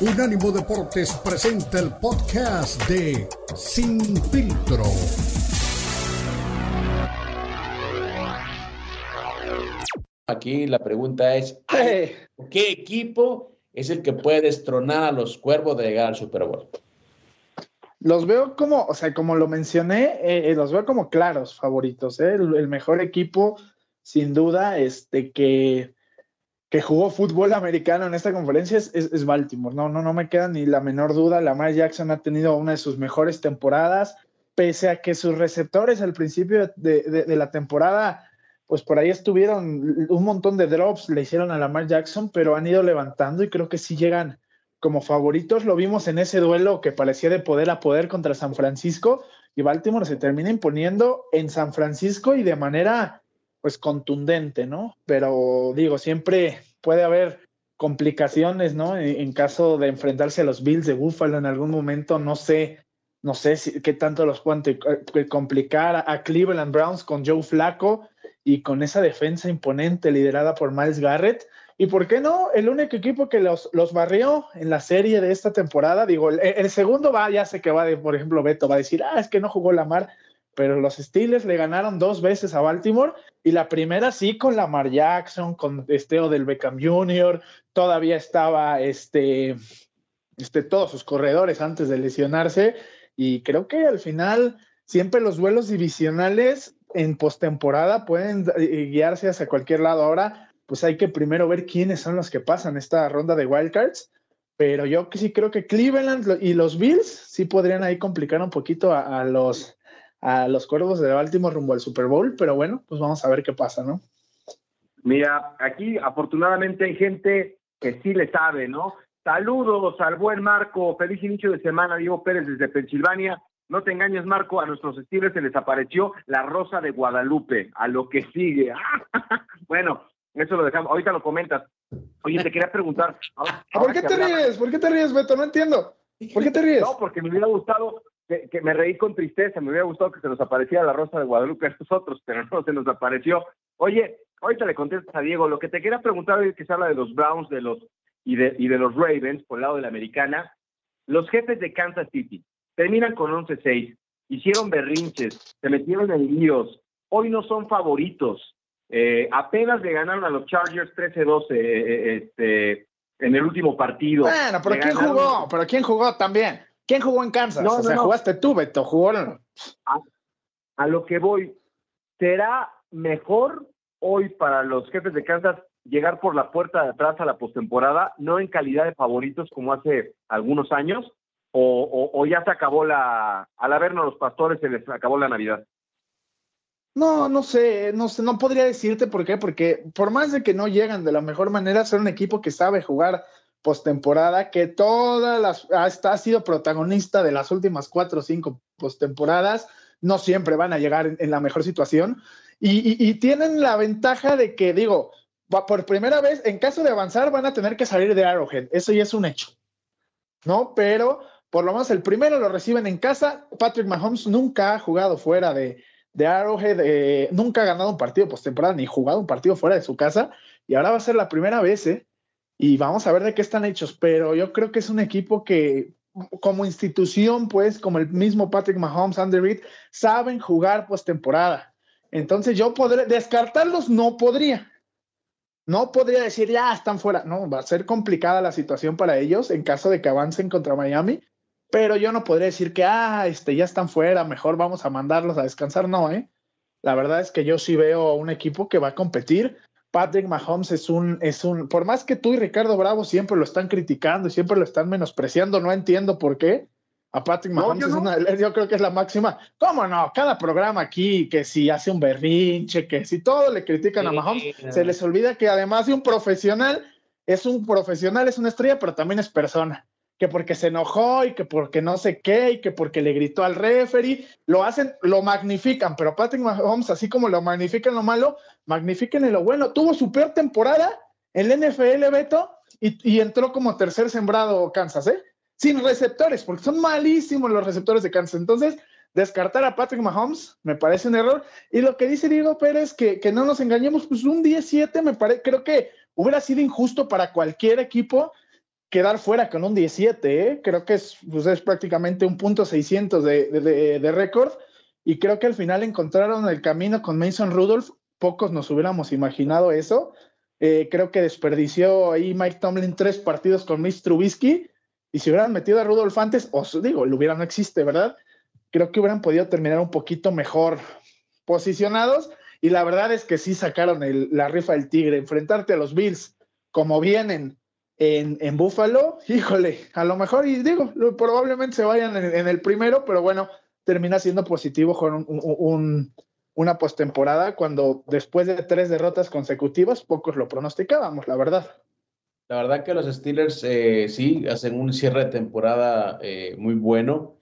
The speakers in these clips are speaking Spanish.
Unánimo Deportes presenta el podcast de Sin Filtro. Aquí la pregunta es, ¿qué equipo es el que puede destronar a los cuervos de llegar al Super Bowl? Los veo como, o sea, como lo mencioné, eh, eh, los veo como claros favoritos. ¿eh? El, mejor equipo, sin duda, este que, que jugó fútbol americano en esta conferencia es, Baltimore. No, no, no me queda ni la menor duda. Lamar Jackson ha tenido una de sus mejores temporadas, pese a que sus receptores al principio de, de la temporada, pues por ahí estuvieron un montón de drops, le hicieron a Lamar Jackson, pero han ido levantando y creo que sí llegan como favoritos. Lo vimos en ese duelo que parecía de poder a poder contra San Francisco y Baltimore se termina imponiendo en San Francisco y de manera pues contundente, ¿no? Pero digo, siempre puede haber complicaciones, ¿no? En, caso de enfrentarse a los Bills de Buffalo en algún momento, no sé, no sé si, qué tanto los puedan complicar a Cleveland Browns con Joe Flaco y con esa defensa imponente liderada por Miles Garrett y por qué no, el único equipo que los, los barrió en la serie de esta temporada, digo, el, segundo va, ya sé que va de, por ejemplo, Beto va a decir, ah, es que no jugó Lamar, pero los Steelers le ganaron dos veces a Baltimore y la primera sí con Lamar Jackson, con Esteo del Beckham Jr., todavía estaba este, este, todos sus corredores antes de lesionarse y creo que al final siempre los duelos divisionales en postemporada pueden eh, guiarse hacia cualquier lado. Ahora, pues hay que primero ver quiénes son los que pasan esta ronda de wildcards. Pero yo sí creo que Cleveland y los Bills sí podrían ahí complicar un poquito a, los, a los cuervos de Baltimore rumbo al Super Bowl. Pero bueno, pues vamos a ver qué pasa, ¿no? Mira, aquí afortunadamente hay gente que sí le sabe, ¿no? Saludos al buen Marco, feliz inicio de semana, Diego Pérez desde Pensilvania. No te engañes, Marco, a nuestros Steelers se les apareció la rosa de Guadalupe, a lo que sigue. bueno, eso lo dejamos. Ahorita lo comentas. Oye, te quería preguntar. ¿Por qué te ríes? ¿Por qué te ríes, Beto? No entiendo. ¿Por qué te ríes? No, porque me hubiera gustado que, me reí con tristeza. Me hubiera gustado que se nos apareciera la rosa de Guadalupe a estos otros, pero no se nos apareció. Oye, ahorita le contestas a Diego. Lo que te quería preguntar es que se habla de los Browns de los y de, y de los Ravens por el lado de la americana. Los jefes de Kansas City terminan con 11-6. Hicieron berrinches, se metieron en líos. Hoy no son favoritos. Eh, apenas le ganaron a los Chargers 13-12 eh, eh, este, en el último partido. Bueno, pero ¿quién jugó? ¿Pero quién jugó también? ¿Quién jugó en Kansas? No, o sea, jugaste tú, Beto, jugaron. A, lo que voy, ¿será mejor hoy para los jefes de Kansas llegar por la puerta de atrás a la postemporada, no en calidad de favoritos como hace algunos años? O, o, ya se acabó la, al habernos los pastores, se les acabó la Navidad. No, no sé, no sé, no podría decirte por qué, porque por más de que no llegan de la mejor manera, son un equipo que sabe jugar postemporada, que todas las ha, ha sido protagonista de las últimas cuatro o cinco postemporadas, no siempre van a llegar en, la mejor situación y, tienen la ventaja de que, digo, por primera vez, en caso de avanzar, van a tener que salir de Arrowhead, eso ya es un hecho, ¿no? Pero por lo menos el primero lo reciben en casa. Patrick Mahomes nunca ha jugado fuera de, de Arrowhead eh, nunca ha ganado un partido postemporada ni jugado un partido fuera de su casa y ahora va a ser la primera vez, ¿eh? Y vamos a ver de qué están hechos, pero yo creo que es un equipo que como institución, pues, como el mismo Patrick Mahomes, Andy Reid, saben jugar postemporada. Entonces yo podré descartarlos, no podría. No podría decir, ya están fuera. No, va a ser complicada la situación para ellos en caso de que avancen contra Miami, pero yo no podría decir que, ah, este, ya están fuera, mejor vamos a mandarlos a descansar. No, ¿eh? La verdad es que yo sí veo un equipo que va a competir. Patrick Mahomes es un, es un, por más que tú y Ricardo Bravo siempre lo están criticando y siempre lo están menospreciando, no entiendo por qué. A Patrick Mahomes yo, es una, yo creo que es la máxima. ¿Cómo no? Cada programa aquí, que si hace un berrinche, que si todo le critican a Mahomes, se les olvida que además de un profesional, es un profesional, es una estrella, pero también es persona que porque se enojó y que porque no sé qué y que porque le gritó al referee, lo hacen, lo magnifican, pero Patrick Mahomes, así como lo magnifican lo malo, magnifiquen lo bueno. Tuvo su peor temporada en el NFL, Beto, y, entró como tercer sembrado Kansas, ¿eh? Sin receptores, porque son malísimos los receptores de Kansas. Entonces, descartar a Patrick Mahomes me parece un error. Y lo que dice Diego Pérez, que, que no nos engañemos, pues un 17 me parece, creo que hubiera sido injusto para cualquier equipo quedar fuera con un 17, ¿eh? creo que es, pues es prácticamente un punto 600 de, de, de récord. Y creo que al final encontraron el camino con Mason Rudolph, pocos nos hubiéramos imaginado eso, eh, creo que desperdició ahí Mike Tomlin tres partidos con Mitch Trubisky. Y si hubieran metido a Rudolph antes, os digo, el hubiera no existe, ¿verdad? Creo que hubieran podido terminar un poquito mejor posicionados. Y la verdad es que sí sacaron la rifa del tigre, enfrentarte a los Bills como vienen en, en Buffalo, híjole, a lo mejor, y digo, probablemente se vayan en, el primero, pero bueno, termina siendo positivo con un, una postemporada cuando después de tres derrotas consecutivas, pocos lo pronosticábamos, la verdad. La verdad que los Steelers eh, sí hacen un cierre de temporada eh, muy bueno.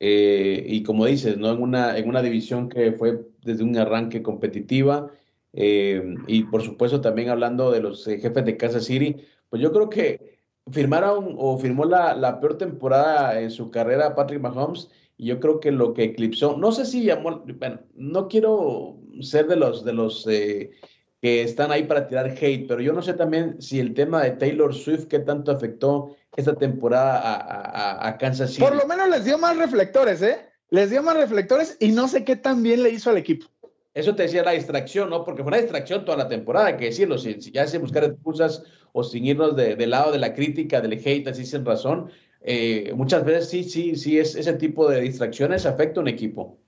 Eh, y como dices, ¿no? En una, en una división que fue desde un arranque competitiva. y por supuesto también hablando de los jefes de Kansas City, pues yo creo que firmaron o firmó la, la, peor temporada en su carrera Patrick Mahomes y yo creo que lo que eclipsó, no sé si llamó, bueno, no quiero ser de los, de los eh, que están ahí para tirar hate, pero yo no sé también si el tema de Taylor Swift, qué tanto afectó esta temporada a, a, a Kansas City. Por lo menos les dio más reflectores, ¿eh? Les dio más reflectores y no sé qué tan bien le hizo al equipo. Eso te decía la distracción, ¿no? Porque fue una distracción toda la temporada, hay que decirlo. Si, ya se buscar excusas o sin irnos de, del lado de la crítica, del hate, así sin razón, eh, muchas veces sí, sí, sí, es, ese tipo de distracciones afecta a un equipo.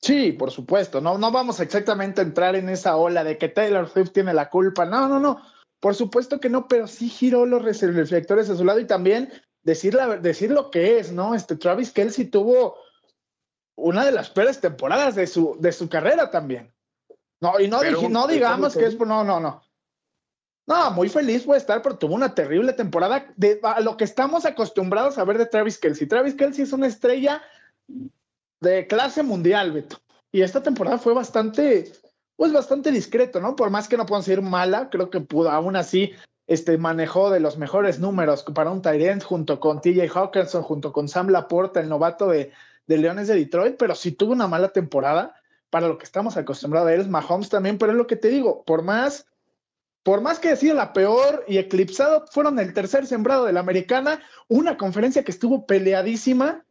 Sí, por supuesto. No, no vamos exactamente a entrar en esa ola de que Taylor Swift tiene la culpa. No, no, no. Por supuesto que no, pero sí giró los reflectores a su lado y también decir, la, decir lo que es, ¿no? Este Travis Kelsey tuvo una de las peores temporadas de su, de su carrera también. No, y no, no digamos que es por, no, no, no. No, muy feliz puede estar, pero tuvo una terrible temporada de a lo que estamos acostumbrados a ver de Travis Kelsey. Travis Kelsey es una estrella de clase mundial, Beto. Y esta temporada fue bastante, pues bastante discreto, ¿no? Por más que no puedan ser mala, creo que pudo, aún así, este manejó de los mejores números para un tight junto con TJ Hawkinson, junto con Sam Laporta, el novato de, de Leones de Detroit, pero sí tuvo una mala temporada para lo que estamos acostumbrados a él. Mahomes también, pero es lo que te digo, por más, por más que sido la peor y eclipsado, fueron el tercer sembrado de la americana, una conferencia que estuvo peleadísima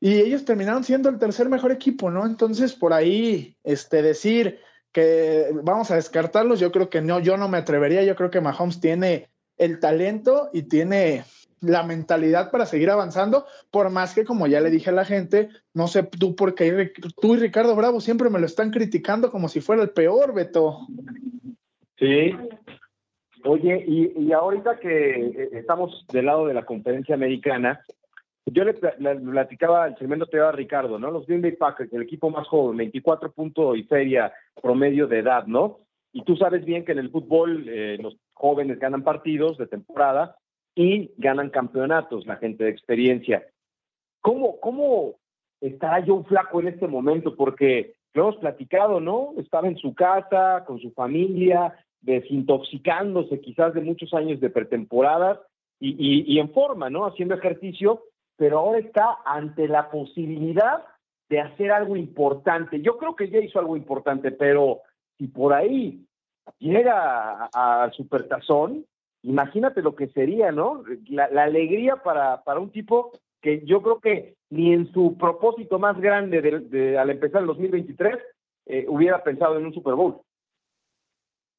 y ellos terminaron siendo el tercer mejor equipo, ¿no? Entonces, por ahí, este, decir que vamos a descartarlos, yo creo que no, yo no me atrevería, yo creo que Mahomes tiene el talento y tiene la mentalidad para seguir avanzando, por más que, como ya le dije a la gente, no sé tú por qué tú y Ricardo Bravo siempre me lo están criticando como si fuera el peor, Beto. Sí. Oye, y, y ahorita que eh, estamos del lado de la conferencia americana, yo le, platicaba al tremendo te a Ricardo, ¿no? Los Green Bay Packers, el equipo más joven, 24 puntos y feria promedio de edad, ¿no? Y tú sabes bien que en el fútbol eh, los jóvenes ganan partidos de temporada y ganan campeonatos la gente de experiencia. ¿Cómo, cómo estará Joe Flaco en este momento? Porque lo hemos platicado, ¿no? Estaba en su casa, con su familia, desintoxicándose quizás de muchos años de pretemporada y, y, en forma, ¿no? Haciendo ejercicio, pero ahora está ante la posibilidad de hacer algo importante. Yo creo que ya hizo algo importante, pero si por ahí llega al supertazón, imagínate lo que sería, ¿no? La, alegría para, para un tipo que yo creo que ni en su propósito más grande de, al empezar el 2023 eh, hubiera pensado en un Super Bowl.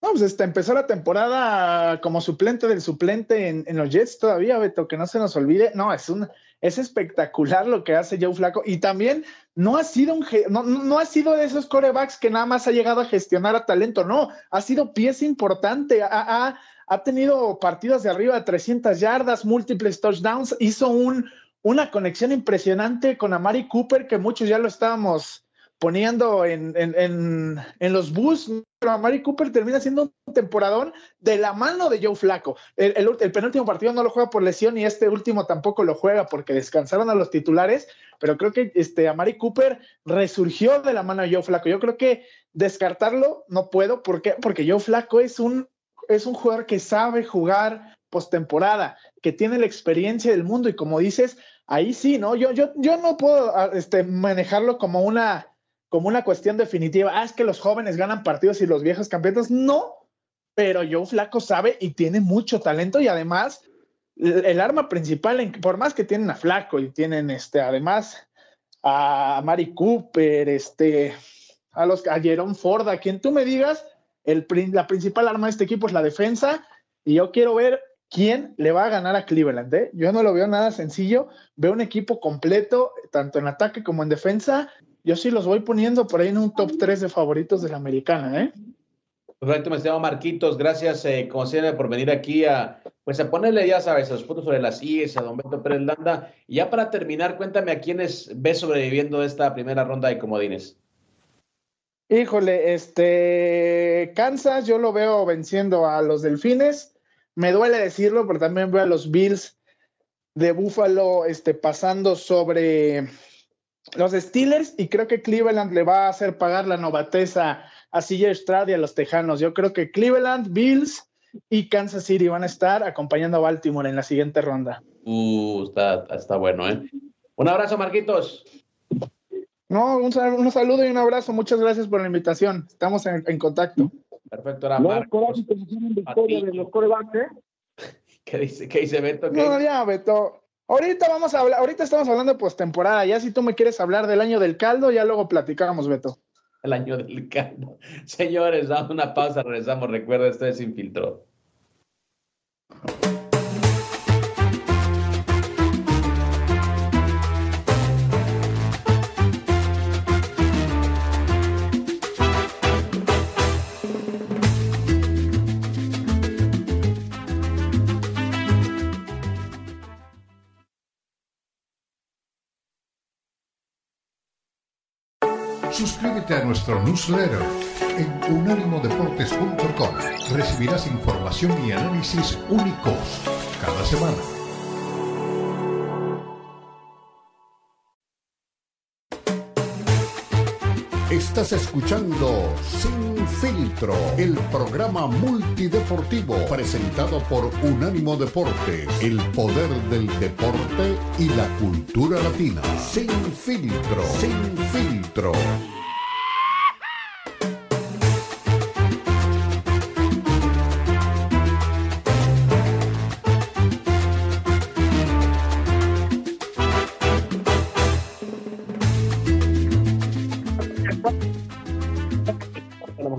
Vamos, pues este, empezó la temporada como suplente del suplente en, los Jets todavía, Beto, que no se nos olvide. No, es un, es espectacular lo que hace Joe Flaco. Y también no ha sido un no, no ha sido de esos corebacks que nada más ha llegado a gestionar a talento, no, ha sido pieza importante, ha, ha, ha tenido partidos de arriba de 300 yardas, múltiples touchdowns, hizo un, una conexión impresionante con Amari Cooper, que muchos ya lo estábamos poniendo en, en, en, los bus, pero Amari Cooper termina siendo un temporadón de la mano de Joe Flaco. El, el, penúltimo partido no lo juega por lesión y este último tampoco lo juega porque descansaron a los titulares, pero creo que este Amari Cooper resurgió de la mano de Joe Flaco. Yo creo que descartarlo no puedo, ¿por qué? Porque Joe Flaco es un es un jugador que sabe jugar postemporada, que tiene la experiencia del mundo y como dices, ahí sí, ¿no? Yo, yo, yo no puedo ah, este, manejarlo como una, como una cuestión definitiva. Ah, es que los jóvenes ganan partidos y los viejos campeones. No, pero Joe Flaco sabe y tiene mucho talento y además el arma principal, por más que tienen a Flaco y tienen este, además a Mari Cooper, este, a los a Jerome Ford, a quien tú me digas, el, la principal arma de este equipo es la defensa, y yo quiero ver quién le va a ganar a Cleveland. ¿eh? Yo no lo veo nada sencillo, veo un equipo completo, tanto en ataque como en defensa. Yo sí los voy poniendo por ahí en un top 3 de favoritos de la americana. ¿eh? Perfecto, me llamo Marquitos. Gracias, eh, como siempre, por venir aquí a, pues a ponerle, ya sabes, los puntos sobre las IES, a don Beto Pérez Landa. Y ya para terminar, cuéntame a quiénes ves sobreviviendo esta primera ronda de comodines. Híjole, este Kansas, yo lo veo venciendo a los Delfines. Me duele decirlo, pero también veo a los Bills de Buffalo este, pasando sobre los Steelers y creo que Cleveland le va a hacer pagar la novateza a CJ Stroud y a los Tejanos. Yo creo que Cleveland, Bills y Kansas City van a estar acompañando a Baltimore en la siguiente ronda. Uh, está, está bueno, ¿eh? Un abrazo, Marquitos. No, un, un, saludo y un abrazo. Muchas gracias por la invitación. Estamos en, en contacto. Perfecto, ahora Marcos. ¿eh? ¿Qué dice, qué dice Beto? ¿Qué? No, ya, Beto. Ahorita vamos a hablar, ahorita estamos hablando de postemporada. Ya si tú me quieres hablar del año del caldo, ya luego platicamos, Beto el año del caldo. Señores, damos una pausa, regresamos. Recuerda, esto es Infiltró. Suscríbete a nuestro newsletter en unánimodeportes.com. Recibirás información y análisis únicos cada semana. Estás escuchando Sin Filtro, el programa multideportivo presentado por Unánimo Deportes, el poder del deporte y la cultura latina. Sin Filtro, Sin Filtro.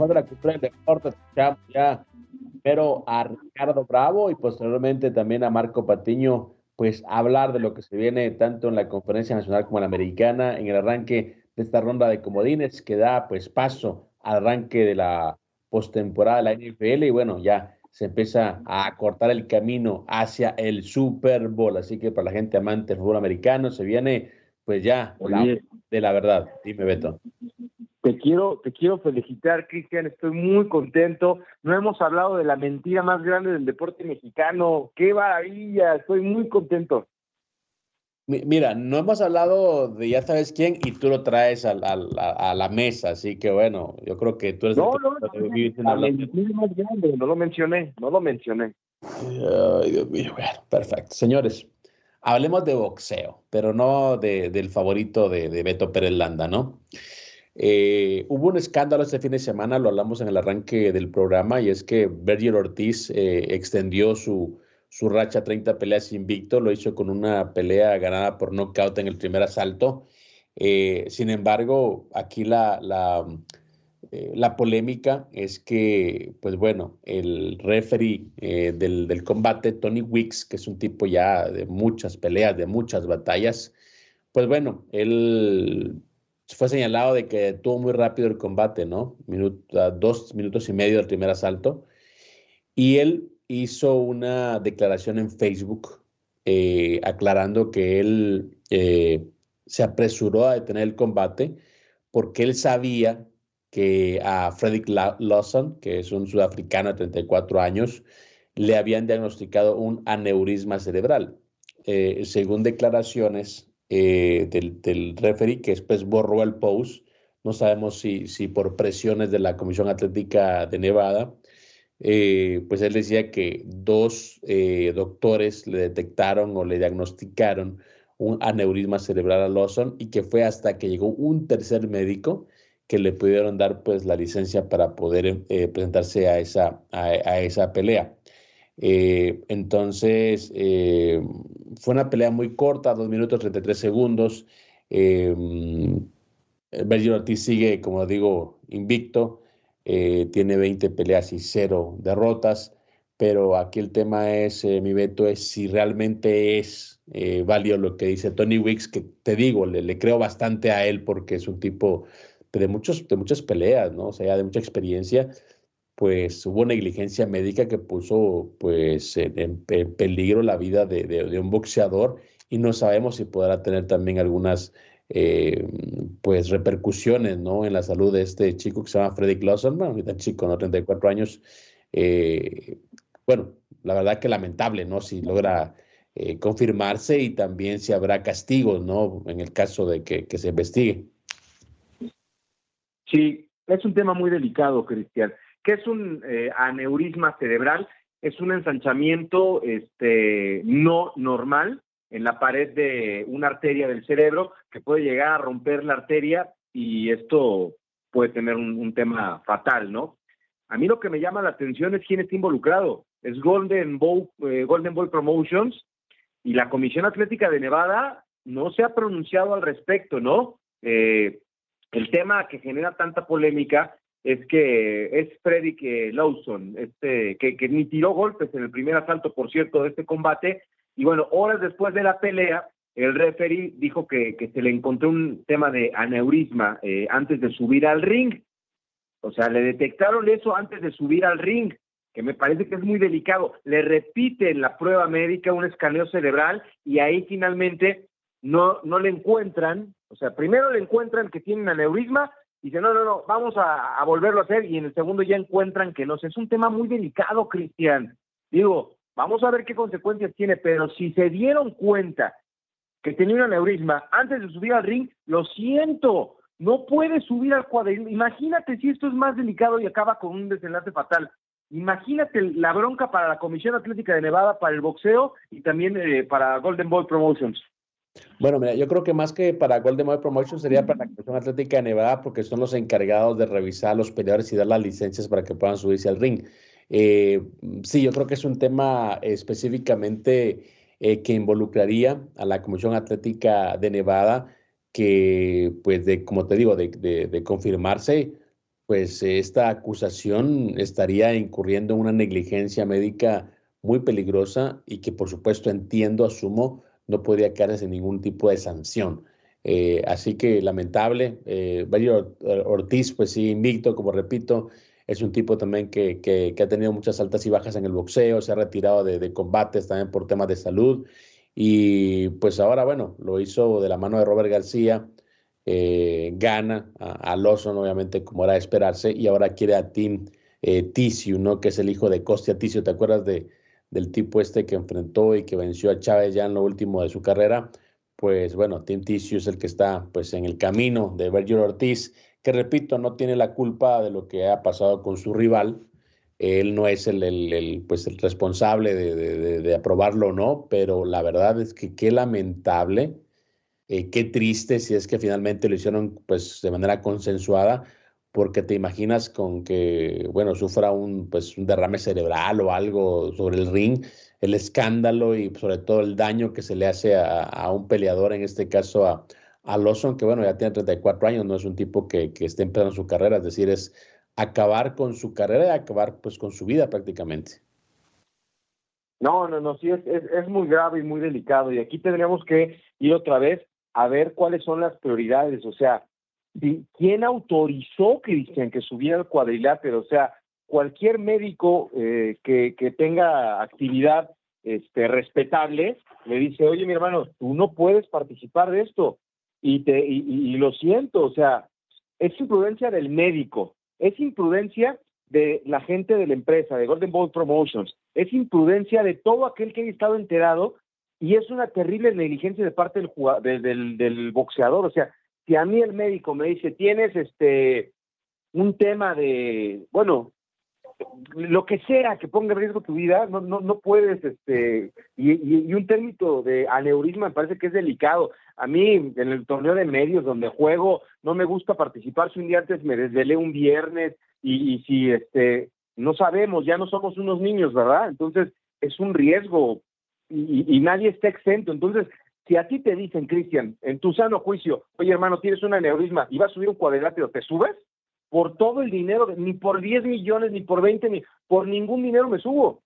De la cultura del deporte, escuchamos ya pero a Ricardo Bravo y posteriormente también a Marco Patiño, pues hablar de lo que se viene tanto en la conferencia nacional como en la americana, en el arranque de esta ronda de comodines que da pues paso al arranque de la postemporada de la NFL y bueno, ya se empieza a cortar el camino hacia el Super Bowl, así que para la gente amante del fútbol americano se viene pues ya de la verdad. Dime, Beto. Te quiero, te quiero felicitar, Cristian, estoy muy contento. No hemos hablado de la mentira más grande del deporte mexicano. ¡Qué maravilla! Estoy muy contento. Mira, no hemos hablado de ya sabes quién y tú lo traes a, a, la mesa, así que bueno, yo creo que tú eres no, no, no, la mentira más grande, no lo mencioné, no lo mencioné. Ay, Dios mío, bueno, perfecto. Señores, hablemos de boxeo, pero no de, del favorito de, de Beto Pérez Landa, ¿no? Eh, hubo un escándalo este fin de semana, lo hablamos en el arranque del programa, y es que Berger Ortiz eh, extendió su, su racha 30 peleas invicto, lo hizo con una pelea ganada por nocaut en el primer asalto. Eh, sin embargo, aquí la, la, la, polémica es que, pues bueno, el referee del, del, combate, Tony Wicks, que es un tipo ya de muchas peleas, de muchas batallas, pues bueno, él fue señalado de que tuvo muy rápido el combate, ¿no? dos minutos y medio del primer asalto. Y él hizo una declaración en Facebook eh, aclarando que él eh, se apresuró a detener el combate porque él sabía que a Frederick Lawson, que es un sudafricano de 34 años, le habían diagnosticado un aneurisma cerebral. Eh, según declaraciones eh, del, del, referee que después borró el post. No sabemos si, si por presiones de la Comisión Atlética de Nevada, eh, pues él decía que dos eh, doctores le detectaron o le diagnosticaron un aneurisma cerebral a Lawson y que fue hasta que llegó un tercer médico que le pudieron dar pues la licencia para poder presentarse a esa, a, esa pelea. Entonces, fue una pelea muy corta, 2 minutos 33 segundos. Eh, Ortiz sigue, como digo, invicto, eh, tiene 20 peleas y 0 derrotas, pero aquí el tema es, mi veto, es si realmente es válido lo que dice Tony Wicks, que te digo, le, le, creo bastante a él porque es un tipo de, muchos, de muchas peleas, ¿no? O sea, de mucha experiencia pues hubo negligencia médica que puso pues en, peligro la vida de, un boxeador y no sabemos si podrá tener también algunas eh, pues repercusiones ¿no? en la salud de este chico que se llama Freddy Clausen, bueno, ahorita chico, ¿no? 34 años. Eh, bueno, la verdad que lamentable, ¿no? Si logra eh, confirmarse y también si habrá castigos, ¿no? En el caso de que, que se investigue. Sí, es un tema muy delicado, Cristian. ¿Qué es un eh, aneurisma cerebral? Es un ensanchamiento este, no normal en la pared de una arteria del cerebro que puede llegar a romper la arteria y esto puede tener un, tema fatal, ¿no? A mí lo que me llama la atención es quién está involucrado. Es Golden Boy, eh, Golden Boy Promotions y la Comisión Atlética de Nevada no se ha pronunciado al respecto, ¿no? Eh, el tema que genera tanta polémica es que es Freddy Lawson, este, que, que ni tiró golpes en el primer asalto, por cierto, de este combate. Y bueno, horas después de la pelea, el referee dijo que, que se le encontró un tema de aneurisma eh, antes de subir al ring. O sea, le detectaron eso antes de subir al ring, que me parece que es muy delicado. Le repiten la prueba médica, un escaneo cerebral, y ahí finalmente no, no le encuentran, o sea, primero le encuentran que tiene un aneurisma, dice, no, no, no, vamos a, volverlo a hacer y en el segundo ya encuentran que no. Es un tema muy delicado, Cristian. Digo, vamos a ver qué consecuencias tiene, pero si se dieron cuenta que tenía un aneurisma antes de subir al ring, lo siento, no puede subir al cuadril. Imagínate si esto es más delicado y acaba con un desenlace fatal. Imagínate la bronca para la Comisión Atlética de Nevada, para el boxeo y también eh, para Golden Boy Promotions. Bueno, mira, yo creo que más que para Golden Boy Promotion sería para la Comisión Atlética de Nevada porque son los encargados de revisar a los peleadores y dar las licencias para que puedan subirse al ring. Eh, sí, yo creo que es un tema específicamente eh, que involucraría a la Comisión Atlética de Nevada que, pues, de, como te digo, de, de confirmarse, pues esta acusación estaría incurriendo en una negligencia médica muy peligrosa y que, por supuesto, entiendo, asumo, no podría quedarse sin ningún tipo de sanción. Eh, así que lamentable. Eh, Ortiz, pues sí, invicto, como repito, es un tipo también que, que, ha tenido muchas altas y bajas en el boxeo, se ha retirado de, combates también por temas de salud. Y pues ahora, bueno, lo hizo de la mano de Robert García, eh, gana a, a, Lawson, obviamente, como era de esperarse, y ahora quiere a Tim eh, ¿no? Que es el hijo de Costia Tissue. ¿Te acuerdas de, del tipo este que enfrentó y que venció a Chávez ya en lo último de su carrera, pues bueno, Tim Tissue es el que está pues en el camino de Virgil Ortiz, que repito, no tiene la culpa de lo que ha pasado con su rival. Él no es el, el, pues el responsable de, de, aprobarlo o no, pero la verdad es que qué lamentable, eh, qué triste si es que finalmente lo hicieron pues de manera consensuada, porque te imaginas con que, bueno, sufra un, pues, un derrame cerebral o algo sobre el ring, el escándalo y sobre todo el daño que se le hace a, un peleador, en este caso a, a Lawson, que bueno, ya tiene 34 años, no es un tipo que, que esté empezando su carrera, es decir, es acabar con su carrera y acabar pues con su vida prácticamente. No, no, no, sí, es, es, es muy grave y muy delicado y aquí tendríamos que ir otra vez a ver cuáles son las prioridades, o sea, ¿quién autorizó, Cristian, que subiera el cuadrilátero? O sea, cualquier médico eh, que, que, tenga actividad este, respetable le dice, oye, mi hermano, tú no puedes participar de esto. Y, te, y, lo siento, o sea, es imprudencia del médico, es imprudencia de la gente de la empresa, de Golden Ball Promotions, es imprudencia de todo aquel que haya estado enterado y es una terrible negligencia de parte del, del, del boxeador. O sea, si a mí el médico me dice, tienes este un tema de, bueno, lo que sea que ponga en riesgo tu vida, no, no, no puedes, este, y, y, un término de aneurisma me parece que es delicado. A mí, en el torneo de medios donde juego, no me gusta participar si un día antes me desvelé un viernes y, y si, este, no sabemos, ya no somos unos niños, ¿verdad? Entonces, es un riesgo y, nadie está exento. Entonces, si a ti te dicen, Cristian, en tu sano juicio, oye hermano, tienes un aneurisma y vas a subir un cuadrilátero, ¿te subes? Por todo el dinero, ni por 10 millones, ni por 20, ni por ningún dinero me subo.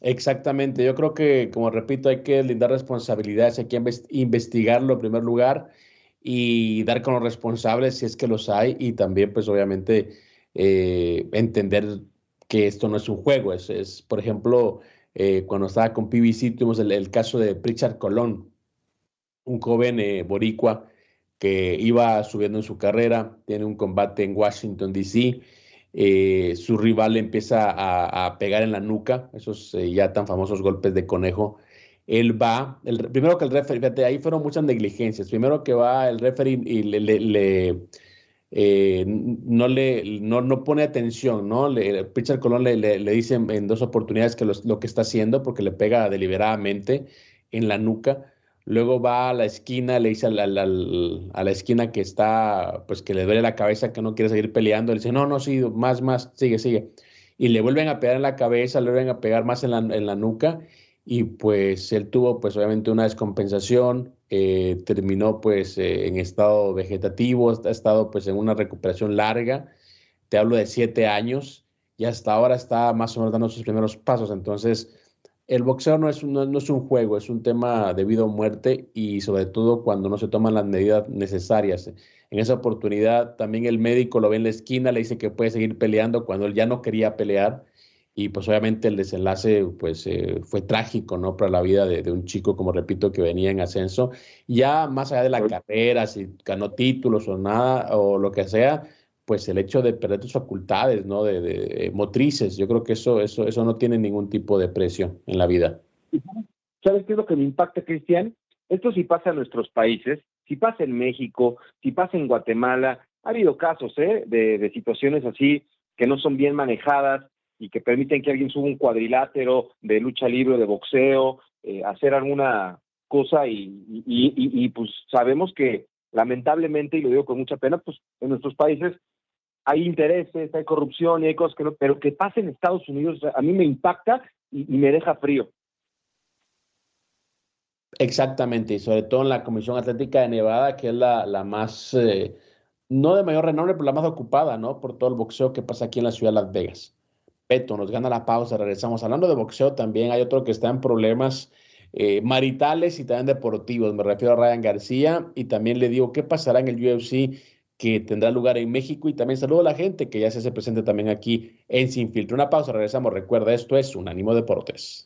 Exactamente, yo creo que, como repito, hay que lindar responsabilidades, hay que investigarlo en primer lugar y dar con los responsables si es que los hay y también, pues obviamente, eh, entender que esto no es un juego, es, es por ejemplo, eh, cuando estaba con PBC tuvimos el, caso de Pritchard Colón, un joven eh, boricua que iba subiendo en su carrera, tiene un combate en Washington, D.C., eh, su rival empieza a, pegar en la nuca, esos eh, ya tan famosos golpes de conejo. Él va, primero que el referee, fíjate, ahí fueron muchas negligencias. Primero que va el referee y le, eh, no le no, pone atención, ¿no? Le, Richard Colón le, le, dice en dos oportunidades que lo que está haciendo porque le pega deliberadamente en la nuca. Luego va a la esquina, le dice a la, esquina que está, pues que le duele la cabeza, que no quiere seguir peleando. Le dice, no, no, sí, más, más, sigue, sigue. Y le vuelven a pegar en la cabeza, le vuelven a pegar más en la, en la nuca. Y pues él tuvo, pues obviamente, una descompensación. Eh, terminó, pues, eh, en estado vegetativo, ha estado, pues, en una recuperación larga. Te hablo de siete años y hasta ahora está más o menos dando sus primeros pasos. Entonces, el boxeo no es, un, no, es un juego, es un tema de vida o muerte y sobre todo cuando no se toman las medidas necesarias. En esa oportunidad también el médico lo ve en la esquina, le dice que puede seguir peleando cuando él ya no quería pelear y pues obviamente el desenlace pues eh, fue trágico, ¿no? Para la vida de, de, un chico, como repito, que venía en ascenso. Ya más allá de la carrera, si ganó títulos o nada o lo que sea, pues el hecho de perder tus facultades, ¿no? De, motrices, yo creo que eso, eso, eso no tiene ningún tipo de precio en la vida. ¿Sabes qué es lo que me impacta, Cristian? Esto sí pasa en nuestros países, si pasa en México, si pasa en Guatemala, ha habido casos, ¿eh? De, situaciones así que no son bien manejadas y que permiten que alguien suba un cuadrilátero de lucha libre, de boxeo, eh, hacer alguna cosa y, y, pues sabemos que lamentablemente, y lo digo con mucha pena, pues en nuestros países hay intereses, hay corrupción y hay cosas que no, pero que pase en Estados Unidos a mí me impacta y, me deja frío. Exactamente, y sobre todo en la Comisión Atlética de Nevada, que es la, la más, eh, no de mayor renombre, pero la más ocupada, ¿no? Por todo el boxeo que pasa aquí en la ciudad de Las Vegas. Peto, nos gana la pausa, regresamos. Hablando de boxeo, también hay otro que está en problemas eh, maritales y también deportivos. Me refiero a Ryan García y también le digo qué pasará en el UFC que tendrá lugar en México y también saludo a la gente que ya se hace presente también aquí en Sin Filtro. Una pausa, regresamos. Recuerda, esto es Unánimo Deportes.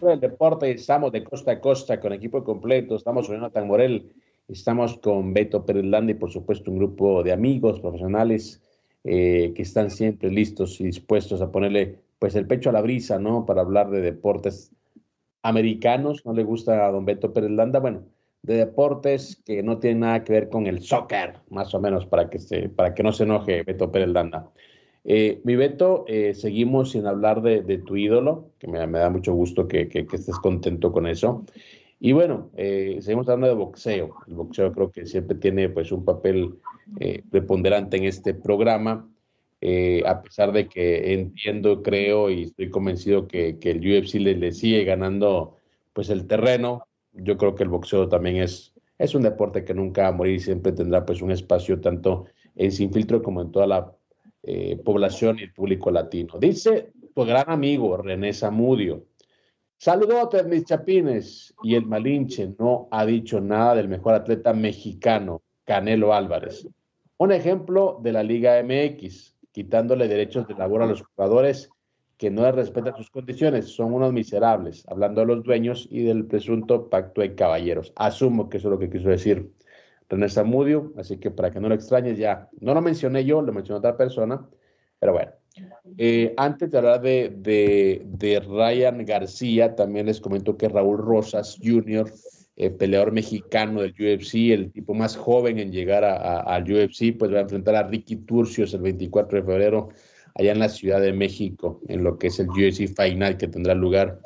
Del deporte, estamos de costa a costa con equipo completo, estamos con Jonathan Morel, estamos con Beto Pérez y por supuesto un grupo de amigos profesionales eh, que están siempre listos y dispuestos a ponerle pues el pecho a la brisa, ¿no? Para hablar de deportes americanos, no le gusta a don Beto Pérez bueno, de deportes que no tienen nada que ver con el soccer, más o menos, para que, se, para que no se enoje Beto Pérez eh, mi Beto, eh, seguimos sin hablar de, tu ídolo, que me, da mucho gusto que, estés contento con eso. Y bueno, eh, seguimos hablando de boxeo. El boxeo creo que siempre tiene pues un papel preponderante en este programa, a pesar de que entiendo, creo y estoy convencido que, el UFC le, sigue ganando pues el terreno. Yo creo que el boxeo también es, es un deporte que nunca va a morir, siempre tendrá pues un espacio tanto en Sin Filtro como en toda la eh, población y el público latino. Dice tu gran amigo René Zamudio. Saludos mis chapines. Y el Malinche no ha dicho nada del mejor atleta mexicano, Canelo Álvarez. Un ejemplo de la Liga MX, quitándole derechos de labor a los jugadores que no respetan sus condiciones, son unos miserables, hablando de los dueños y del presunto pacto de caballeros. Asumo que eso es lo que quiso decir René Zamudio, así que para que no lo extrañes ya, no lo mencioné yo, lo mencionó otra persona, pero bueno. Eh, antes de hablar de, de, Ryan García, también les comento que Raúl Rosas Jr., eh, peleador mexicano del UFC, el tipo más joven en llegar al UFC, pues va a enfrentar a Ricky Turcios el 24 de febrero allá en la Ciudad de México, en lo que es el UFC Final que tendrá lugar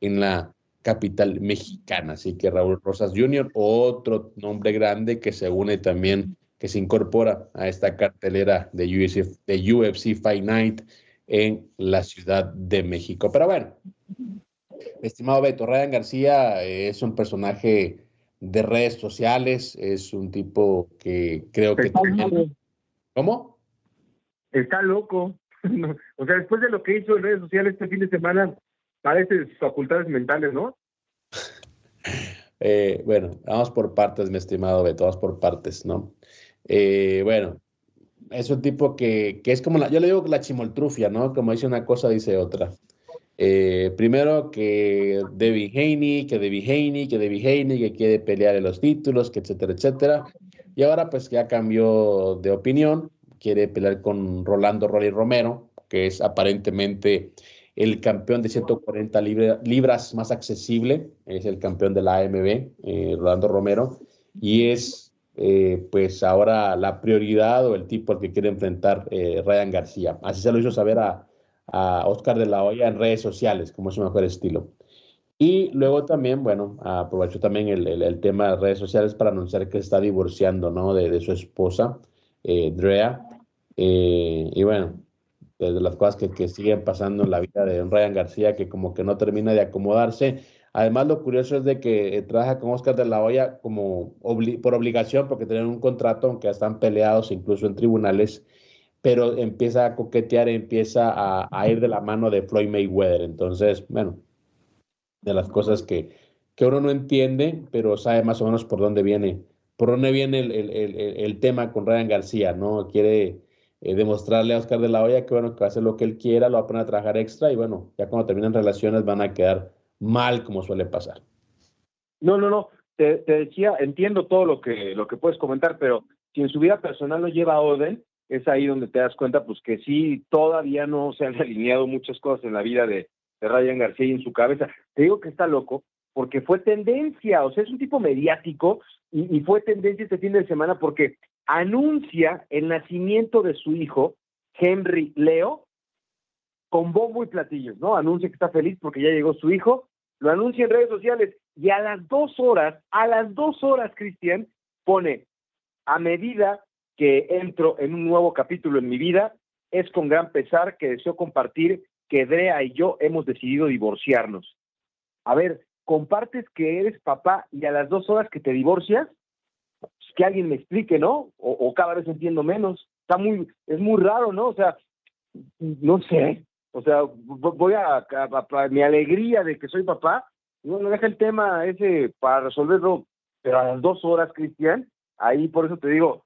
en la capital mexicana. Así que Raúl Rosas Jr., otro nombre grande que se une también, que se incorpora a esta cartelera de UFC, de UFC Fight Night en la Ciudad de México. Pero bueno, estimado Beto, Ryan García eh, es un personaje de redes sociales, es un tipo que creo que... ¿Cómo? Está loco. o sea, después de lo que hizo en redes sociales este fin de semana, parece facultades mentales, ¿no? Eh, bueno, vamos por partes, mi estimado Beto, vamos por partes, ¿no? Eh, bueno, es un tipo que, que, es como la, yo le digo la chimoltrufia, ¿no? Como dice una cosa, dice otra. Eh, primero que Debbie Haney, que Debbie Haney, que Debbie Haney, que quiere pelear en los títulos, que etcétera, etcétera. Y ahora pues ya cambió de opinión, quiere pelear con Rolando Rolly Romero, que es aparentemente el campeón de 140 libras más accesible, es el campeón de la AMB, eh, Rolando Romero, y es eh, pues ahora la prioridad o el tipo al que quiere enfrentar eh, Ryan García. Así se lo hizo saber a, Oscar de la Hoya en redes sociales, como es su mejor estilo. Y luego también, bueno, aprovechó también el, tema de redes sociales para anunciar que está divorciando, ¿no? De, de su esposa, Drea. y bueno, de las cosas que, que, siguen pasando en la vida de Ryan García, que como que no termina de acomodarse. Además, lo curioso es de que eh, trabaja con Oscar de la Hoya como por obligación, porque tienen un contrato, aunque están peleados incluso en tribunales, pero empieza a coquetear, empieza a, a, ir de la mano de Floyd Mayweather. Entonces, bueno, de las cosas que, que uno no entiende, pero sabe más o menos por dónde viene, por dónde viene el, el, el, el tema con Ryan García, ¿no? Quiere eh, demostrarle a Oscar de la Hoya que, bueno, que va a hacer lo que él quiera, lo va a poner a trabajar extra y, bueno, ya cuando terminan relaciones van a quedar mal, como suele pasar. No, no, no. Te, decía, entiendo todo lo que, lo que puedes comentar, pero si en su vida personal lo lleva a Oden, es ahí donde te das cuenta, pues que sí, todavía no se han alineado muchas cosas en la vida de, de Ryan García y en su cabeza. Te digo que está loco, porque fue tendencia, o sea, es un tipo mediático y, fue tendencia este fin de semana porque anuncia el nacimiento de su hijo, Henry Leo, con bombo y platillos, ¿no? Anuncia que está feliz porque ya llegó su hijo, lo anuncia en redes sociales y a las dos horas, a las dos horas, Cristian, pone, a medida que entro en un nuevo capítulo en mi vida, es con gran pesar que deseo compartir que Drea y yo hemos decidido divorciarnos. A ver, compartes que eres papá y a las dos horas que te divorcias, que alguien me explique, ¿no? O, cada vez entiendo menos. Está muy, es muy raro, ¿no? O sea, no sé. O sea, voy a, mi alegría de que soy papá, no me deja el tema ese para resolverlo, pero a las dos horas, Cristian, ahí por eso te digo,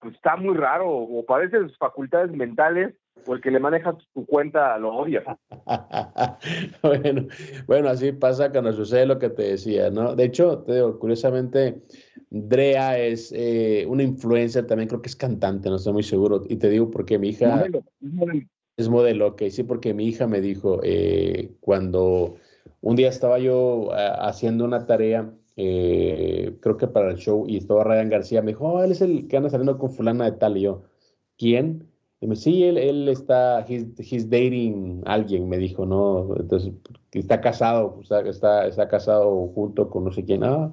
pues está muy raro, o parece sus facultades mentales, o el que le maneja tu cuenta lo odia. bueno, bueno, así pasa cuando sucede lo que te decía, ¿no? De hecho, te digo, curiosamente, Drea es eh, una influencer, también creo que es cantante, no estoy muy seguro. Y te digo porque mi hija... Es modelo, ok, sí, porque mi hija me dijo, eh, cuando un día estaba yo eh, haciendo una tarea, creo que para el show, y estaba Ryan García, me dijo, oh, él es el que anda saliendo con fulana de tal, y yo, ¿quién? Sí, él, él está, he's, dating a alguien, me dijo, ¿no? Entonces, está casado, está, está, está casado junto con no sé quién, ah,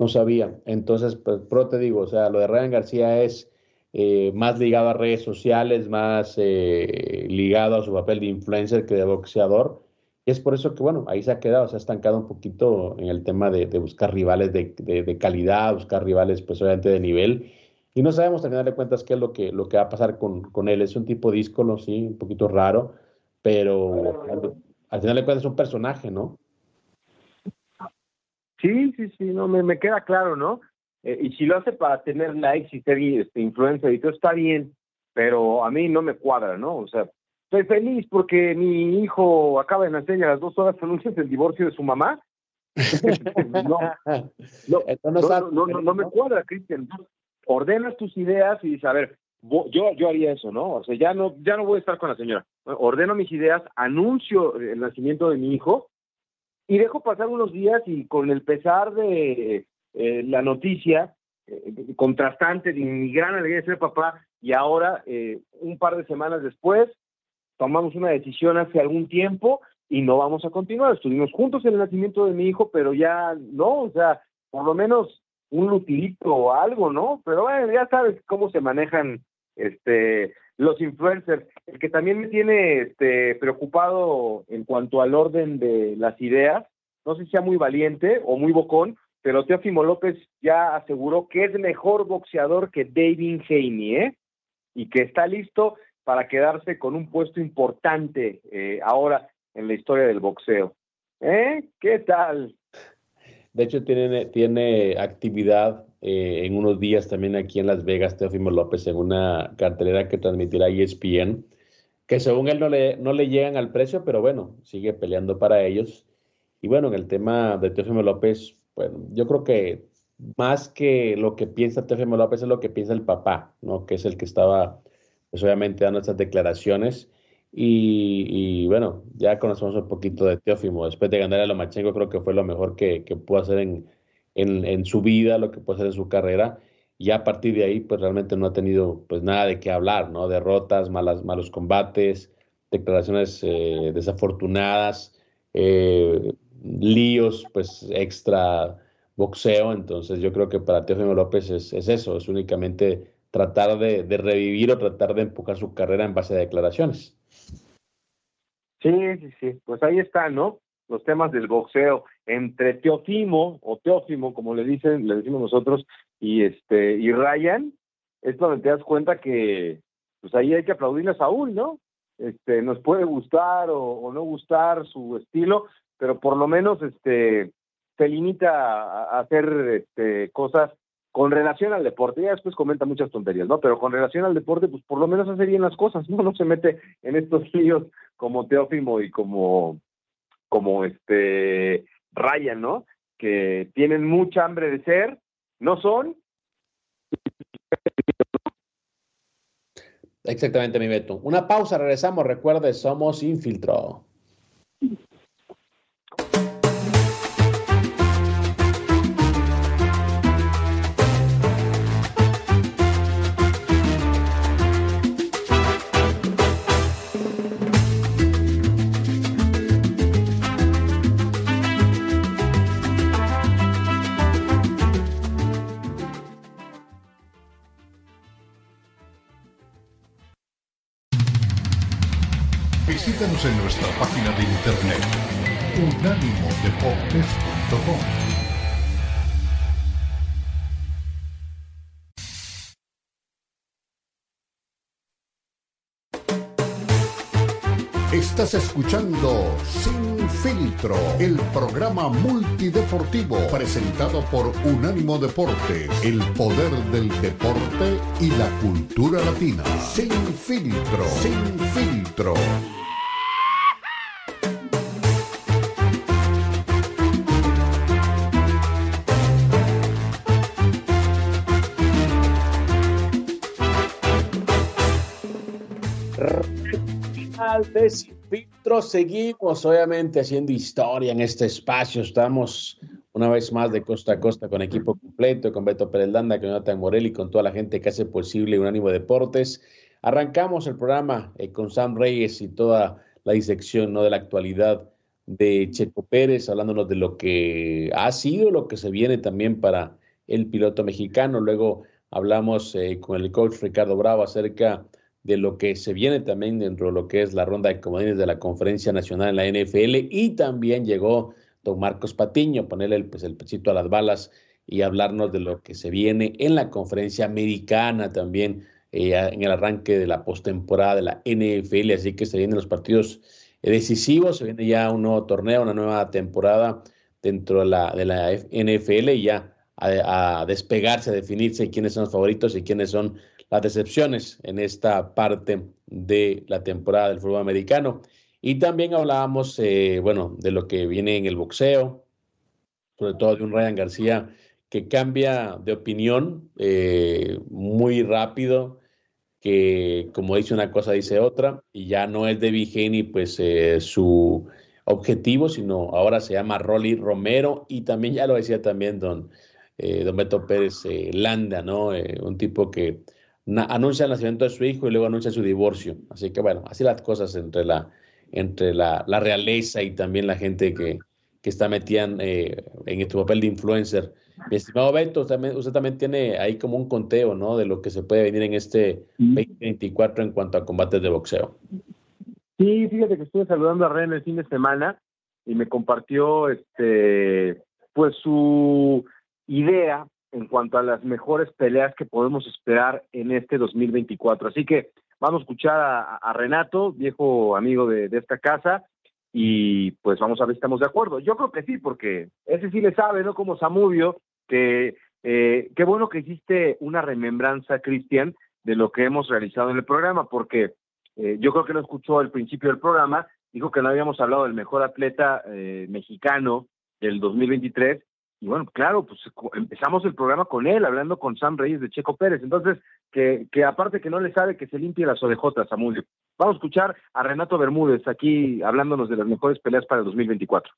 no sabía. Entonces, pues, pero te digo, o sea, lo de Ryan García es eh, más ligado a redes sociales, más eh, ligado a su papel de influencer que de boxeador. Y es por eso que, bueno, ahí se ha quedado, se ha estancado un poquito en el tema de, buscar rivales de, de, calidad, buscar rivales, pues obviamente de nivel. Y no sabemos, al final de cuentas, qué es lo que, lo que va a pasar con, con él. Es un tipo díscolo, sí, un poquito raro, pero al, al final de cuentas es un personaje, ¿no? Sí, sí, sí, no, me, me queda claro, ¿no? eh, y si lo hace para tener likes y ser este, influencer y todo está bien, pero a mí no me cuadra, ¿no? O sea, estoy feliz porque mi hijo acaba de nacer y a las dos horas anuncias el divorcio de su mamá. no, no, no, no, me cuadra, Cristian. Ordenas tus ideas y dices, a ver, yo, yo haría eso, ¿no? O sea, ya no, ya no voy a estar con la señora. Ordeno mis ideas, anuncio el nacimiento de mi hijo y dejo pasar unos días y con el pesar de eh, la noticia eh, contrastante de mi gran alegría de ser papá y ahora, eh, un par de semanas después, tomamos una decisión hace algún tiempo y no vamos a continuar. Estuvimos juntos en el nacimiento de mi hijo, pero ya no, o sea, por lo menos un lutilito o algo, ¿no? Pero bueno, ya sabes cómo se manejan este los influencers. El que también me tiene este, preocupado en cuanto al orden de las ideas, no sé si sea muy valiente o muy bocón, pero Teófimo López ya aseguró que es mejor boxeador que David Haney, ¿eh? y que está listo para quedarse con un puesto importante eh, ahora en la historia del boxeo. ¿Eh? ¿Qué tal? De hecho, tiene, tiene actividad eh, en unos días también aquí en Las Vegas, Teofimo López, en una cartelera que transmitirá ESPN, que según él no le, no le llegan al precio, pero bueno, sigue peleando para ellos. Y bueno, en el tema de Teofimo López, yo creo que más que lo que piensa Teofimo López es lo que piensa el papá, ¿no? Que es el que estaba, pues obviamente, dando estas declaraciones. Y, bueno, ya conocemos un poquito de Teófimo. Después de ganar a Lomachenko, creo que fue lo mejor que, pudo hacer en, su vida, lo que puede hacer en su carrera. Y a partir de ahí, pues realmente no ha tenido pues nada de qué hablar, ¿no? Derrotas, malas, malos combates, declaraciones eh, desafortunadas, eh, líos, pues extra boxeo. Entonces yo creo que para Teófimo López es, eso, es únicamente tratar de, revivir o tratar de empujar su carrera en base a declaraciones. Sí, sí, sí, pues ahí está, ¿no? Los temas del boxeo entre Teofimo o Teófimo, como le dicen, le decimos nosotros, y este y Ryan, es donde te das cuenta que pues ahí hay que aplaudirle a Saúl, ¿no? Este, nos puede gustar o, no gustar su estilo, pero por lo menos este se limita a, hacer este, cosas con relación al deporte, ya después comenta muchas tonterías, ¿no? Pero con relación al deporte, pues por lo menos hace bien las cosas, ¿no? No se mete en estos líos como Teófimo y como, como este Ryan, ¿no? Que tienen mucha hambre de ser, no son. Exactamente, mi Beto. Una pausa, regresamos. Recuerde, somos Infiltro. En nuestra página de internet unánimodeportes.com. Estás escuchando Sin Filtro, el programa multideportivo presentado por Unánimo Deportes, el poder del deporte y la cultura latina. Sin Filtro, Sin Filtro. De. Seguimos obviamente haciendo historia en este espacio. Estamos una vez más de costa a costa con equipo completo, con Beto Pereldanda, con Jonathan Morelli, con toda la gente que hace posible Unánimo Deportes. Arrancamos el programa eh, con Sam Reyes y toda la disección ¿no? de la actualidad de Checo Pérez, hablándonos de lo que ha sido, lo que se viene también para el piloto mexicano. Luego hablamos eh, con el coach Ricardo Bravo acerca de lo que se viene también dentro de lo que es la ronda de comodines de la Conferencia Nacional en la NFL y también llegó don Marcos Patiño, ponerle el, pues, el pechito a las balas y hablarnos de lo que se viene en la Conferencia Americana también eh, en el arranque de la postemporada de la NFL, así que se vienen los partidos decisivos, se viene ya un nuevo torneo, una nueva temporada dentro de la, de la NFL y ya a, despegarse, a definirse quiénes son los favoritos y quiénes son las decepciones en esta parte de la temporada del fútbol americano. Y también hablábamos, eh, bueno, de lo que viene en el boxeo, sobre todo de un Ryan García que cambia de opinión eh, muy rápido, que como dice una cosa dice otra, y ya no es de Vigeni pues eh, su objetivo, sino ahora se llama Rolly Romero, y también ya lo decía también don, don Beto Pérez Landa, ¿no? un tipo que anuncia el nacimiento de su hijo y luego anuncia su divorcio. Así que bueno, así las cosas entre la, entre la, la realeza y también la gente que, que está metida en, eh, en este papel de influencer. Mi estimado Beto, usted también, usted también tiene ahí como un conteo, ¿no? De lo que se puede venir en este 2024 en cuanto a combates de boxeo. Sí, fíjate que estuve saludando a Ren el fin de semana y me compartió este pues su idea en cuanto a las mejores peleas que podemos esperar en este 2024. Así que vamos a escuchar a, Renato, viejo amigo de, esta casa, y pues vamos a ver si estamos de acuerdo. Yo creo que sí, porque ese sí le sabe, ¿no? Como Samudio, que eh, qué bueno que hiciste una remembranza, Cristian, de lo que hemos realizado en el programa, porque eh, yo creo que no escuchó al principio del programa, dijo que no habíamos hablado del mejor atleta eh, mexicano del 2023 y bueno, claro, pues empezamos el programa con él, hablando con Sam Reyes de Checo Pérez. Entonces, que, que aparte que no le sabe que se limpie las orejotas, Samudio. Vamos a escuchar a Renato Bermúdez aquí hablándonos de las mejores peleas para el 2024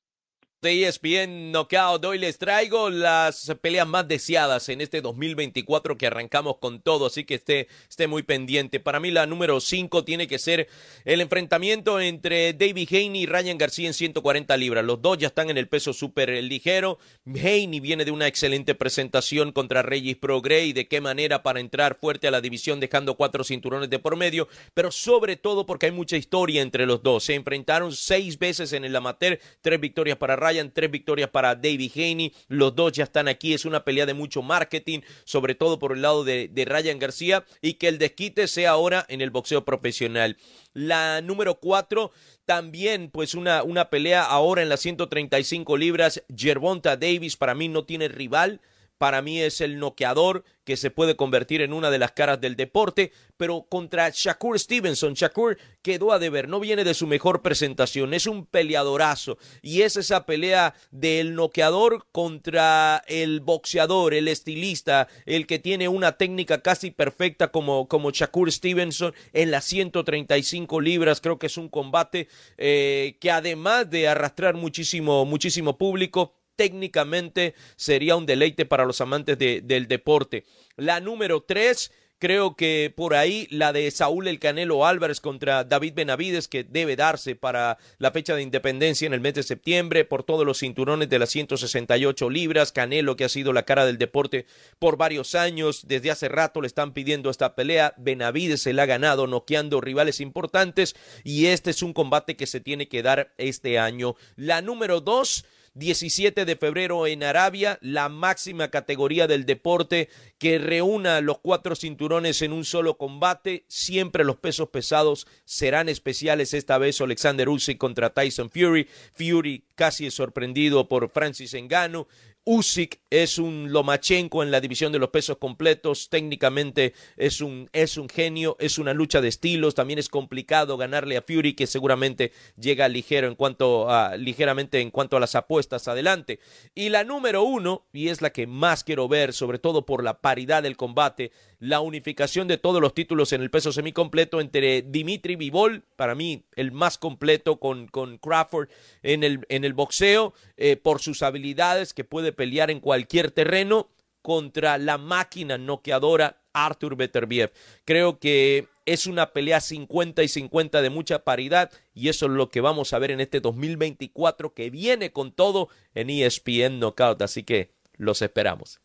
de ESPN Knockout. Hoy les traigo las peleas más deseadas en este 2024 que arrancamos con todo, así que esté, esté muy pendiente. Para mí la número 5 tiene que ser el enfrentamiento entre David Haney y Ryan García en 140 libras. Los dos ya están en el peso súper ligero. Haney viene de una excelente presentación contra Regis Pro Grey, de qué manera para entrar fuerte a la división dejando cuatro cinturones de por medio, pero sobre todo porque hay mucha historia entre los dos. Se enfrentaron seis veces en el amateur, tres victorias para Ryan tres victorias para David Haney, los dos ya están aquí, es una pelea de mucho marketing, sobre todo por el lado de, de Ryan García, y que el desquite sea ahora en el boxeo profesional. La número cuatro, también pues una, una pelea ahora en las 135 libras, Gervonta Davis para mí no tiene rival, para mí es el noqueador que se puede convertir en una de las caras del deporte, pero contra Shakur Stevenson, Shakur quedó a deber, no viene de su mejor presentación, es un peleadorazo. Y es esa pelea del noqueador contra el boxeador, el estilista, el que tiene una técnica casi perfecta como, como Shakur Stevenson en las 135 libras, creo que es un combate eh, que además de arrastrar muchísimo, muchísimo público, técnicamente sería un deleite para los amantes del deporte. La número tres, creo que por ahí la de Saúl El Canelo Álvarez contra David Benavides, que debe darse para la fecha de independencia en el mes de septiembre, por todos los cinturones de las 168 libras. Canelo, que ha sido la cara del deporte por varios años, desde hace rato le están pidiendo esta pelea. Benavides se la ha ganado noqueando rivales importantes y este es un combate que se tiene que dar este año. La número dos, 17 de febrero en Arabia, la máxima categoría del deporte que reúna los cuatro cinturones en un solo combate. Siempre los pesos pesados serán especiales. Esta vez Alexander Usyk contra Tyson Fury. Fury casi sorprendido por Francis Engano. Usyk es un Lomachenko en la división de los pesos completos, técnicamente es un, es un genio, es una lucha de estilos, también es complicado ganarle a Fury que seguramente llega ligero en cuanto a, ligeramente en cuanto a las apuestas adelante. Y la número uno, y es la que más quiero ver, sobre todo por la paridad del combate, la unificación de todos los títulos en el peso semicompleto entre Dimitri Vivol, para mí el más completo con, con Crawford en el, en el boxeo, eh, por sus habilidades que puede pelear en cualquier terreno contra la máquina noqueadora Arthur Beterbiev. Creo que es una pelea 50 y 50 de mucha paridad y eso es lo que vamos a ver en este 2024 que viene con todo en ESPN Knockout, así que los esperamos.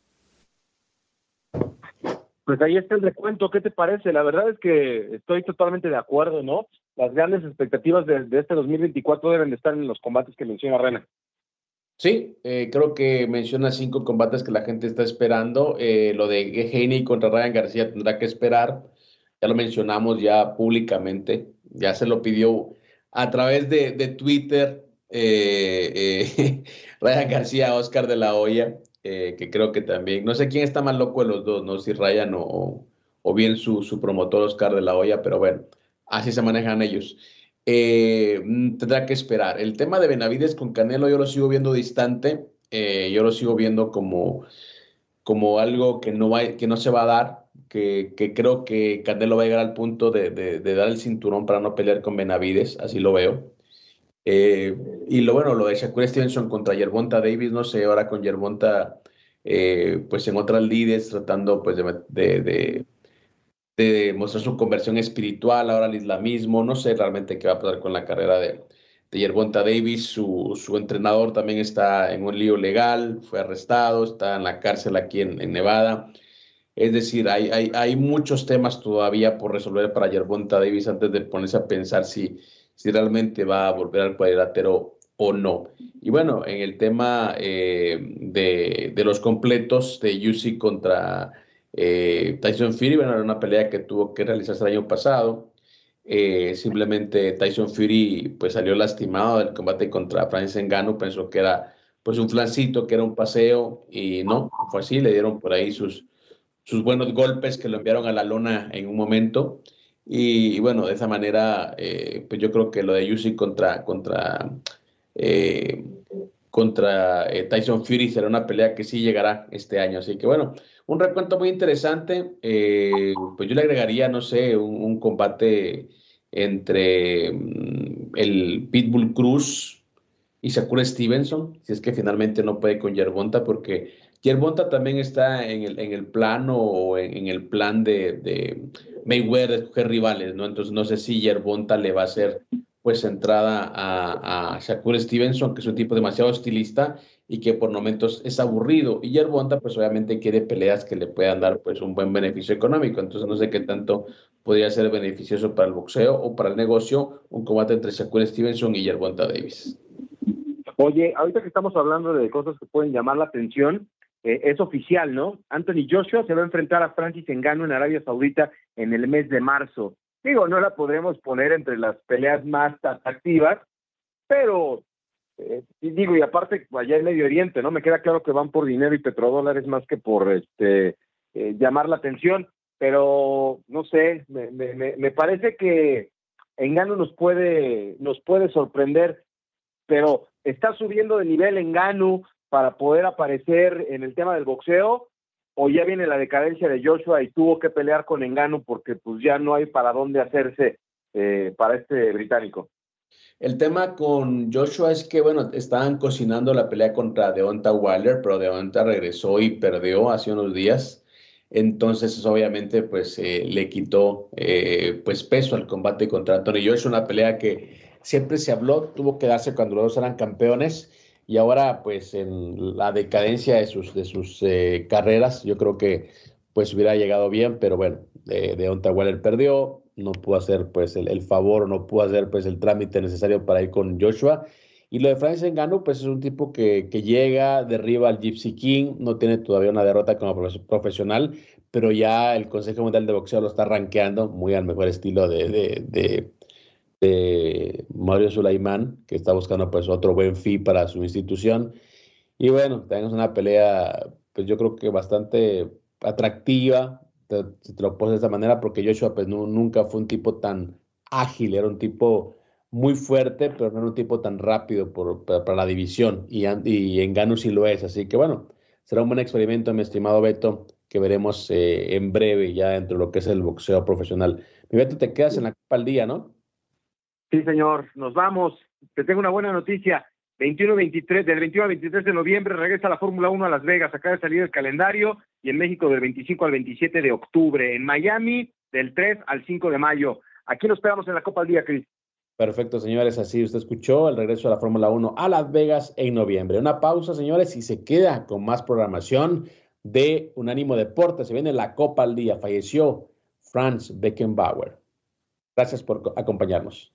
Pues ahí está el recuento, ¿qué te parece? La verdad es que estoy totalmente de acuerdo, ¿no? Las grandes expectativas de, este 2024 deben de estar en los combates que menciona Rena. Sí, eh, creo que menciona cinco combates que la gente está esperando. Eh, lo de Haney contra Ryan García tendrá que esperar. Ya lo mencionamos ya públicamente. Ya se lo pidió a través de, Twitter eh, Ryan García, Oscar de la Hoya. eh, que creo que también, no sé quién está más loco de los dos, no si Ryan o, o bien su, su, promotor Oscar de la Hoya, pero bueno, así se manejan ellos. Eh, mm, tendrá que esperar. El tema de Benavides con Canelo yo lo sigo viendo distante, eh, yo lo sigo viendo como, como algo que no, va, que no se va a dar, que, que creo que Canelo va a llegar al punto de, de, de, dar el cinturón para no pelear con Benavides, así lo veo. Eh, y lo bueno, lo de Shakur Stevenson contra Yerbonta Davis, no sé, ahora con Yerbonta, eh, pues en otras líderes tratando pues de, de, de, mostrar su conversión espiritual ahora al islamismo, no sé realmente qué va a pasar con la carrera de, de Yerbonta Davis, su, su, entrenador también está en un lío legal, fue arrestado, está en la cárcel aquí en, en Nevada. Es decir, hay, hay, hay, muchos temas todavía por resolver para Yerbonta Davis antes de ponerse a pensar si, si realmente va a volver al cuadrilátero o no. Y bueno, en el tema eh, de, de, los completos de Yusi contra eh, Tyson Fury, bueno, era una pelea que tuvo que realizarse el año pasado. Eh, simplemente Tyson Fury pues salió lastimado del combate contra Francis Ngannou, pensó que era pues un flancito, que era un paseo y no, fue así, le dieron por ahí sus, sus buenos golpes que lo enviaron a la lona en un momento. Y, bueno, de esa manera, eh, pues yo creo que lo de Yusi contra, contra, eh, contra eh, Tyson Fury será una pelea que sí llegará este año. Así que bueno, un recuento muy interesante. Eh, pues yo le agregaría, no sé, un, combate entre um, el Pitbull Cruz y Sakura Stevenson, si es que finalmente no puede con Yerbonta, porque Yerbonta también está en el, en el plano o en, el plan de, de Mayweather de escoger rivales, ¿no? Entonces no sé si Yerbonta le va a hacer pues entrada a, a Shakur Stevenson, que es un tipo demasiado estilista y que por momentos es aburrido. Y Yerbonta pues obviamente quiere peleas que le puedan dar pues un buen beneficio económico. Entonces no sé qué tanto podría ser beneficioso para el boxeo o para el negocio un combate entre Shakur Stevenson y Yerbonta Davis. Oye, ahorita que estamos hablando de cosas que pueden llamar la atención, eh, es oficial, ¿no? Anthony Joshua se va a enfrentar a Francis Ngannou en Arabia Saudita en el mes de marzo. Digo, no la podremos poner entre las peleas más atractivas, pero eh, digo, y aparte allá en Medio Oriente, ¿no? Me queda claro que van por dinero y petrodólares más que por este eh, llamar la atención, pero no sé, me, me, me parece que Engano nos puede, nos puede sorprender, pero está subiendo de nivel Engano para poder aparecer en el tema del boxeo o ya viene la decadencia de Joshua y tuvo que pelear con Engano porque pues ya no hay para dónde hacerse eh, para este británico. El tema con Joshua es que, bueno, estaban cocinando la pelea contra Deonta Wilder, pero Deonta regresó y perdió hace unos días. Entonces, eso obviamente, pues, eh, le quitó, eh, pues, peso al combate contra Anthony Joshua, una pelea que siempre se habló, tuvo que darse cuando los dos eran campeones y ahora pues en la decadencia de sus, de sus eh, carreras, yo creo que pues hubiera llegado bien, pero bueno, de, de Onta Waller perdió, no pudo hacer pues el, el, favor, no pudo hacer pues el trámite necesario para ir con Joshua. Y lo de Francis Ngannou pues es un tipo que, que llega, derriba al Gypsy King, no tiene todavía una derrota como profesional, pero ya el Consejo Mundial de Boxeo lo está rankeando muy al mejor estilo de, de, de de Mario Sulaimán, que está buscando pues otro buen fee para su institución. Y bueno, tenemos una pelea, pues yo creo que bastante atractiva, te, te lo pongo de esta manera, porque Joshua pues no, nunca fue un tipo tan ágil, era un tipo muy fuerte, pero no era un tipo tan rápido por, para, la división, y, y Engano sí lo es, así que bueno, será un buen experimento, mi estimado Beto, que veremos eh, en breve ya dentro de lo que es el boxeo profesional. Mi Beto, te quedas en la Copa al día, ¿no? Sí, señor, nos vamos. Te tengo una buena noticia. 21-23, del 21 al 23 de noviembre regresa la Fórmula 1 a Las Vegas. Acaba de salir el calendario y en México del 25 al 27 de octubre. En Miami del 3 al 5 de mayo. Aquí nos esperamos en la Copa al Día, Cris. Perfecto, señores. Así usted escuchó el regreso de la Fórmula 1 a Las Vegas en noviembre. Una pausa, señores, y se queda con más programación de Unánimo Deportes. Se viene la Copa al Día. Falleció Franz Beckenbauer. Gracias por acompañarnos.